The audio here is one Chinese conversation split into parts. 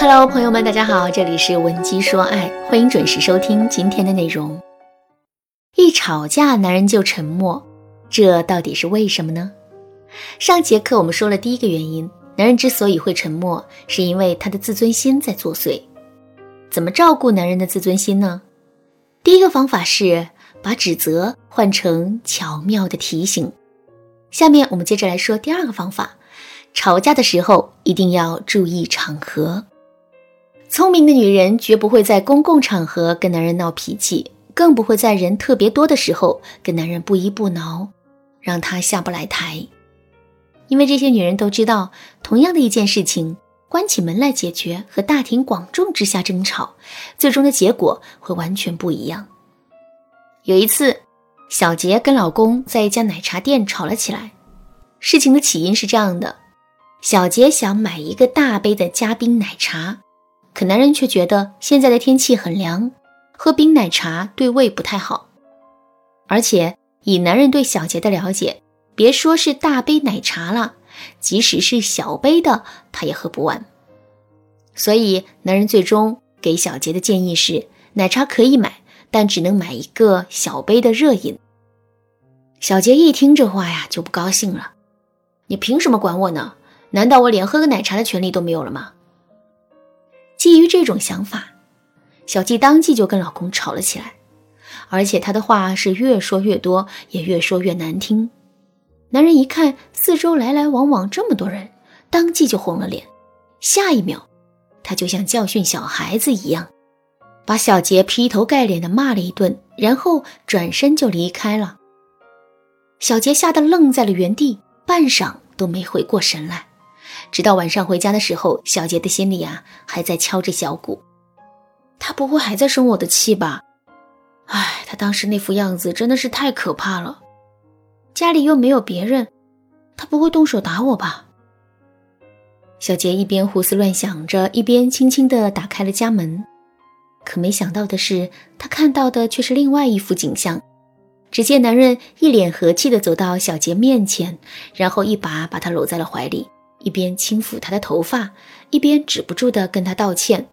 Hello，朋友们，大家好，这里是文姬说爱，欢迎准时收听今天的内容。一吵架，男人就沉默，这到底是为什么呢？上节课我们说了第一个原因，男人之所以会沉默，是因为他的自尊心在作祟。怎么照顾男人的自尊心呢？第一个方法是把指责换成巧妙的提醒。下面我们接着来说第二个方法。吵架的时候一定要注意场合。聪明的女人绝不会在公共场合跟男人闹脾气，更不会在人特别多的时候跟男人不依不挠，让他下不来台。因为这些女人都知道，同样的一件事情，关起门来解决和大庭广众之下争吵，最终的结果会完全不一样。有一次，小杰跟老公在一家奶茶店吵了起来。事情的起因是这样的。小杰想买一个大杯的加冰奶茶，可男人却觉得现在的天气很凉，喝冰奶茶对胃不太好。而且以男人对小杰的了解，别说是大杯奶茶了，即使是小杯的，他也喝不完。所以男人最终给小杰的建议是：奶茶可以买，但只能买一个小杯的热饮。小杰一听这话呀，就不高兴了：“你凭什么管我呢？”难道我连喝个奶茶的权利都没有了吗？基于这种想法，小季当即就跟老公吵了起来，而且他的话是越说越多，也越说越难听。男人一看四周来来往往这么多人，当即就红了脸。下一秒，他就像教训小孩子一样，把小杰劈头盖脸的骂了一顿，然后转身就离开了。小杰吓得愣在了原地，半晌都没回过神来。直到晚上回家的时候，小杰的心里啊还在敲着小鼓，他不会还在生我的气吧？唉，他当时那副样子真的是太可怕了。家里又没有别人，他不会动手打我吧？小杰一边胡思乱想着，一边轻轻地打开了家门。可没想到的是，他看到的却是另外一幅景象。只见男人一脸和气地走到小杰面前，然后一把把他搂在了怀里。一边轻抚她的头发，一边止不住的跟她道歉。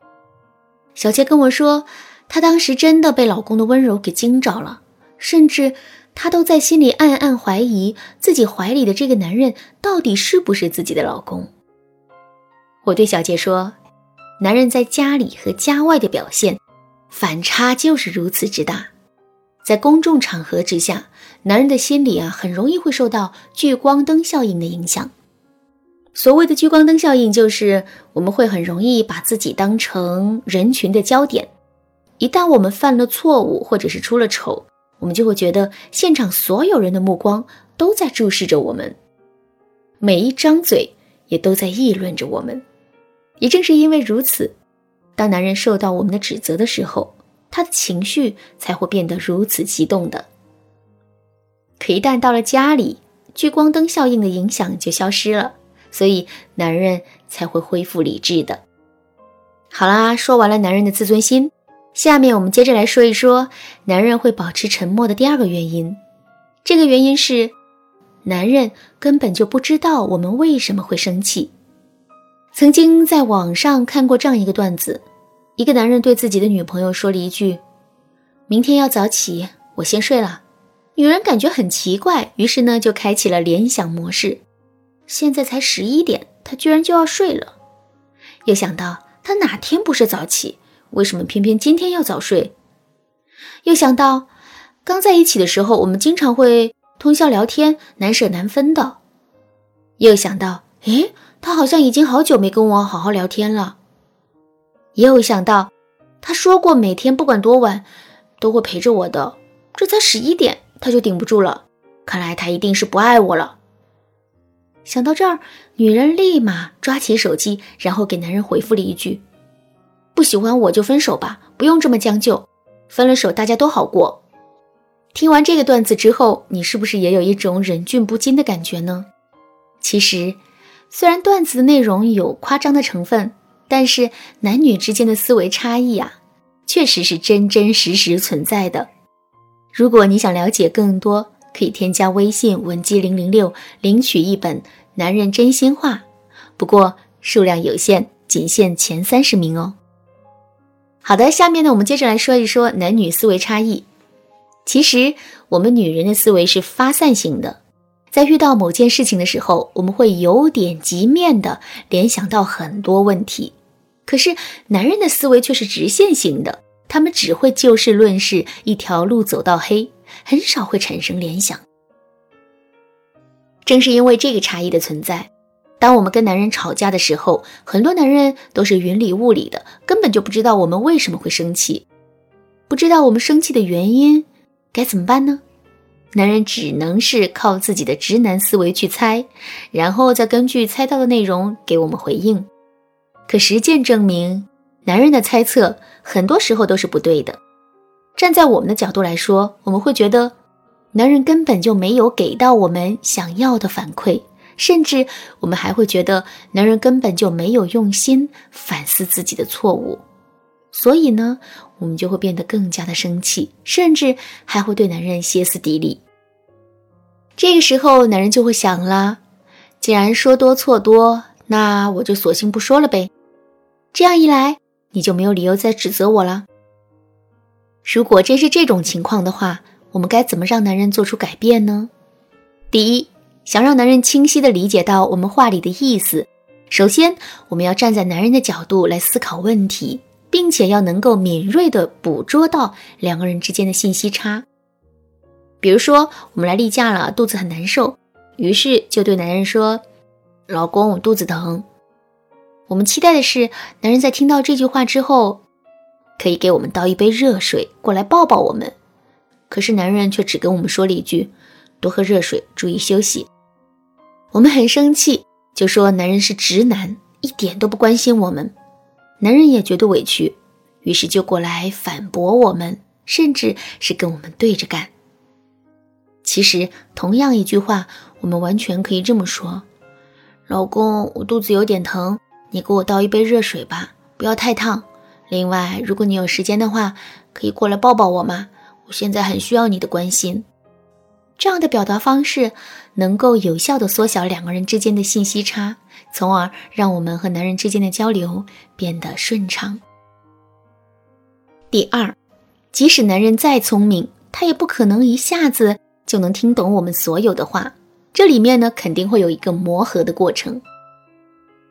小杰跟我说，她当时真的被老公的温柔给惊着了，甚至她都在心里暗暗怀疑自己怀里的这个男人到底是不是自己的老公。我对小杰说，男人在家里和家外的表现反差就是如此之大，在公众场合之下，男人的心里啊很容易会受到聚光灯效应的影响。所谓的聚光灯效应，就是我们会很容易把自己当成人群的焦点。一旦我们犯了错误，或者是出了丑，我们就会觉得现场所有人的目光都在注视着我们，每一张嘴也都在议论着我们。也正是因为如此，当男人受到我们的指责的时候，他的情绪才会变得如此激动的。可一旦到了家里，聚光灯效应的影响就消失了。所以男人才会恢复理智的。好啦，说完了男人的自尊心，下面我们接着来说一说男人会保持沉默的第二个原因。这个原因是，男人根本就不知道我们为什么会生气。曾经在网上看过这样一个段子：一个男人对自己的女朋友说了一句：“明天要早起，我先睡了。”女人感觉很奇怪，于是呢就开启了联想模式。现在才十一点，他居然就要睡了。又想到他哪天不是早起，为什么偏偏今天要早睡？又想到刚在一起的时候，我们经常会通宵聊天，难舍难分的。又想到，诶，他好像已经好久没跟我好好聊天了。又想到，他说过每天不管多晚都会陪着我的，这才十一点他就顶不住了。看来他一定是不爱我了。想到这儿，女人立马抓起手机，然后给男人回复了一句：“不喜欢我就分手吧，不用这么将就，分了手大家都好过。”听完这个段子之后，你是不是也有一种忍俊不禁的感觉呢？其实，虽然段子的内容有夸张的成分，但是男女之间的思维差异啊，确实是真真实实存在的。如果你想了解更多，可以添加微信文姬零零六，领取一本《男人真心话》，不过数量有限，仅限前三十名哦。好的，下面呢，我们接着来说一说男女思维差异。其实，我们女人的思维是发散型的，在遇到某件事情的时候，我们会由点及面的联想到很多问题。可是，男人的思维却是直线型的，他们只会就事论事，一条路走到黑，很少会产生联想。正是因为这个差异的存在。当我们跟男人吵架的时候，很多男人都是云里雾里的，根本就不知道我们为什么会生气，不知道我们生气的原因，该怎么办呢？男人只能是靠自己的直男思维去猜，然后再根据猜到的内容给我们回应。可实践证明，男人的猜测很多时候都是不对的。站在我们的角度来说，我们会觉得，男人根本就没有给到我们想要的反馈。甚至我们还会觉得男人根本就没有用心反思自己的错误，所以呢，我们就会变得更加的生气，甚至还会对男人歇斯底里。这个时候，男人就会想了：既然说多错多，那我就索性不说了呗。这样一来，你就没有理由再指责我了。如果真是这种情况的话，我们该怎么让男人做出改变呢？第一。想让男人清晰地理解到我们话里的意思，首先我们要站在男人的角度来思考问题，并且要能够敏锐地捕捉到两个人之间的信息差。比如说，我们来例假了，肚子很难受，于是就对男人说：“老公，我肚子疼。”我们期待的是，男人在听到这句话之后，可以给我们倒一杯热水过来抱抱我们。可是男人却只跟我们说了一句：“多喝热水，注意休息。”我们很生气，就说男人是直男，一点都不关心我们。男人也觉得委屈，于是就过来反驳我们，甚至是跟我们对着干。其实，同样一句话，我们完全可以这么说：“老公，我肚子有点疼，你给我倒一杯热水吧，不要太烫。另外，如果你有时间的话，可以过来抱抱我吗？我现在很需要你的关心。”这样的表达方式能够有效的缩小两个人之间的信息差，从而让我们和男人之间的交流变得顺畅。第二，即使男人再聪明，他也不可能一下子就能听懂我们所有的话，这里面呢肯定会有一个磨合的过程。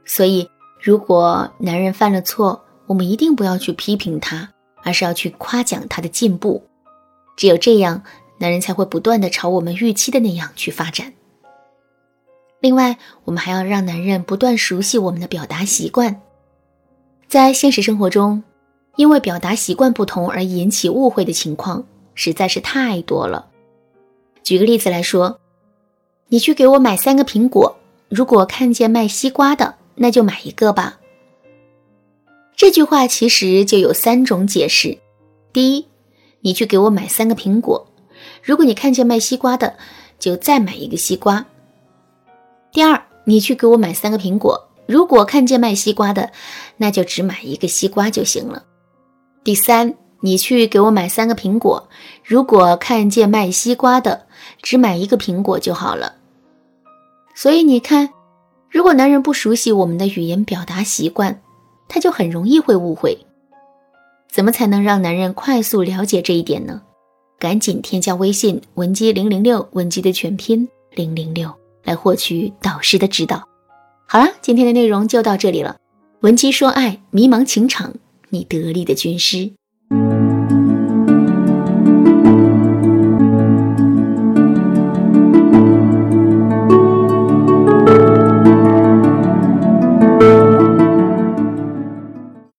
所以，如果男人犯了错，我们一定不要去批评他，而是要去夸奖他的进步，只有这样。男人才会不断的朝我们预期的那样去发展。另外，我们还要让男人不断熟悉我们的表达习惯。在现实生活中，因为表达习惯不同而引起误会的情况实在是太多了。举个例子来说，你去给我买三个苹果，如果看见卖西瓜的，那就买一个吧。这句话其实就有三种解释：第一，你去给我买三个苹果。如果你看见卖西瓜的，就再买一个西瓜。第二，你去给我买三个苹果。如果看见卖西瓜的，那就只买一个西瓜就行了。第三，你去给我买三个苹果。如果看见卖西瓜的，只买一个苹果就好了。所以你看，如果男人不熟悉我们的语言表达习惯，他就很容易会误会。怎么才能让男人快速了解这一点呢？赶紧添加微信文姬零零六，文姬的全拼零零六，来获取导师的指导。好啦，今天的内容就到这里了。文姬说爱，迷茫情场，你得力的军师。